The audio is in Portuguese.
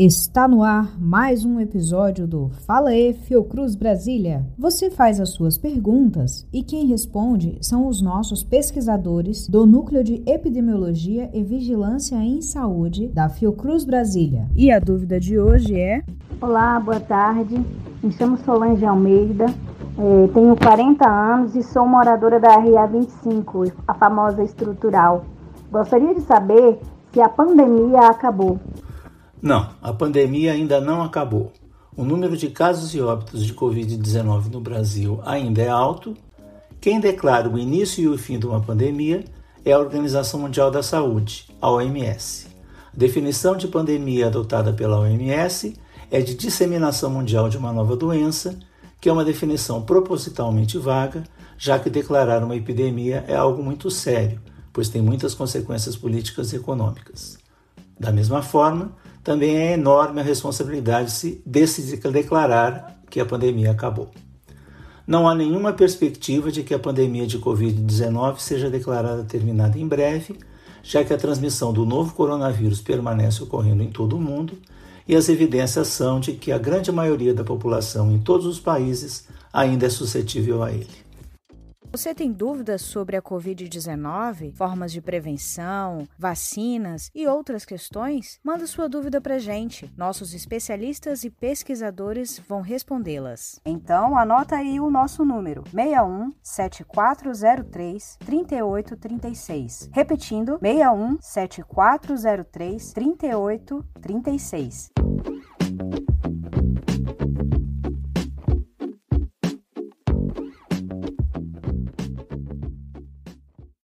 Está no ar mais um episódio do Fala E Fiocruz Brasília. Você faz as suas perguntas e quem responde são os nossos pesquisadores do Núcleo de Epidemiologia e Vigilância em Saúde da Fiocruz Brasília. E a dúvida de hoje é: Olá, boa tarde. Me chamo Solange Almeida, eh, tenho 40 anos e sou moradora da RA 25, a famosa estrutural. Gostaria de saber se a pandemia acabou. Não, a pandemia ainda não acabou. O número de casos e óbitos de Covid-19 no Brasil ainda é alto. Quem declara o início e o fim de uma pandemia é a Organização Mundial da Saúde, a OMS. A definição de pandemia adotada pela OMS é de disseminação mundial de uma nova doença, que é uma definição propositalmente vaga, já que declarar uma epidemia é algo muito sério, pois tem muitas consequências políticas e econômicas. Da mesma forma, também é enorme a responsabilidade de se declarar que a pandemia acabou. Não há nenhuma perspectiva de que a pandemia de Covid-19 seja declarada terminada em breve, já que a transmissão do novo coronavírus permanece ocorrendo em todo o mundo e as evidências são de que a grande maioria da população em todos os países ainda é suscetível a ele. Você tem dúvidas sobre a Covid-19, formas de prevenção, vacinas e outras questões? Manda sua dúvida para gente. Nossos especialistas e pesquisadores vão respondê-las. Então, anota aí o nosso número: 61 7403 3836. Repetindo: 61 7403 3836.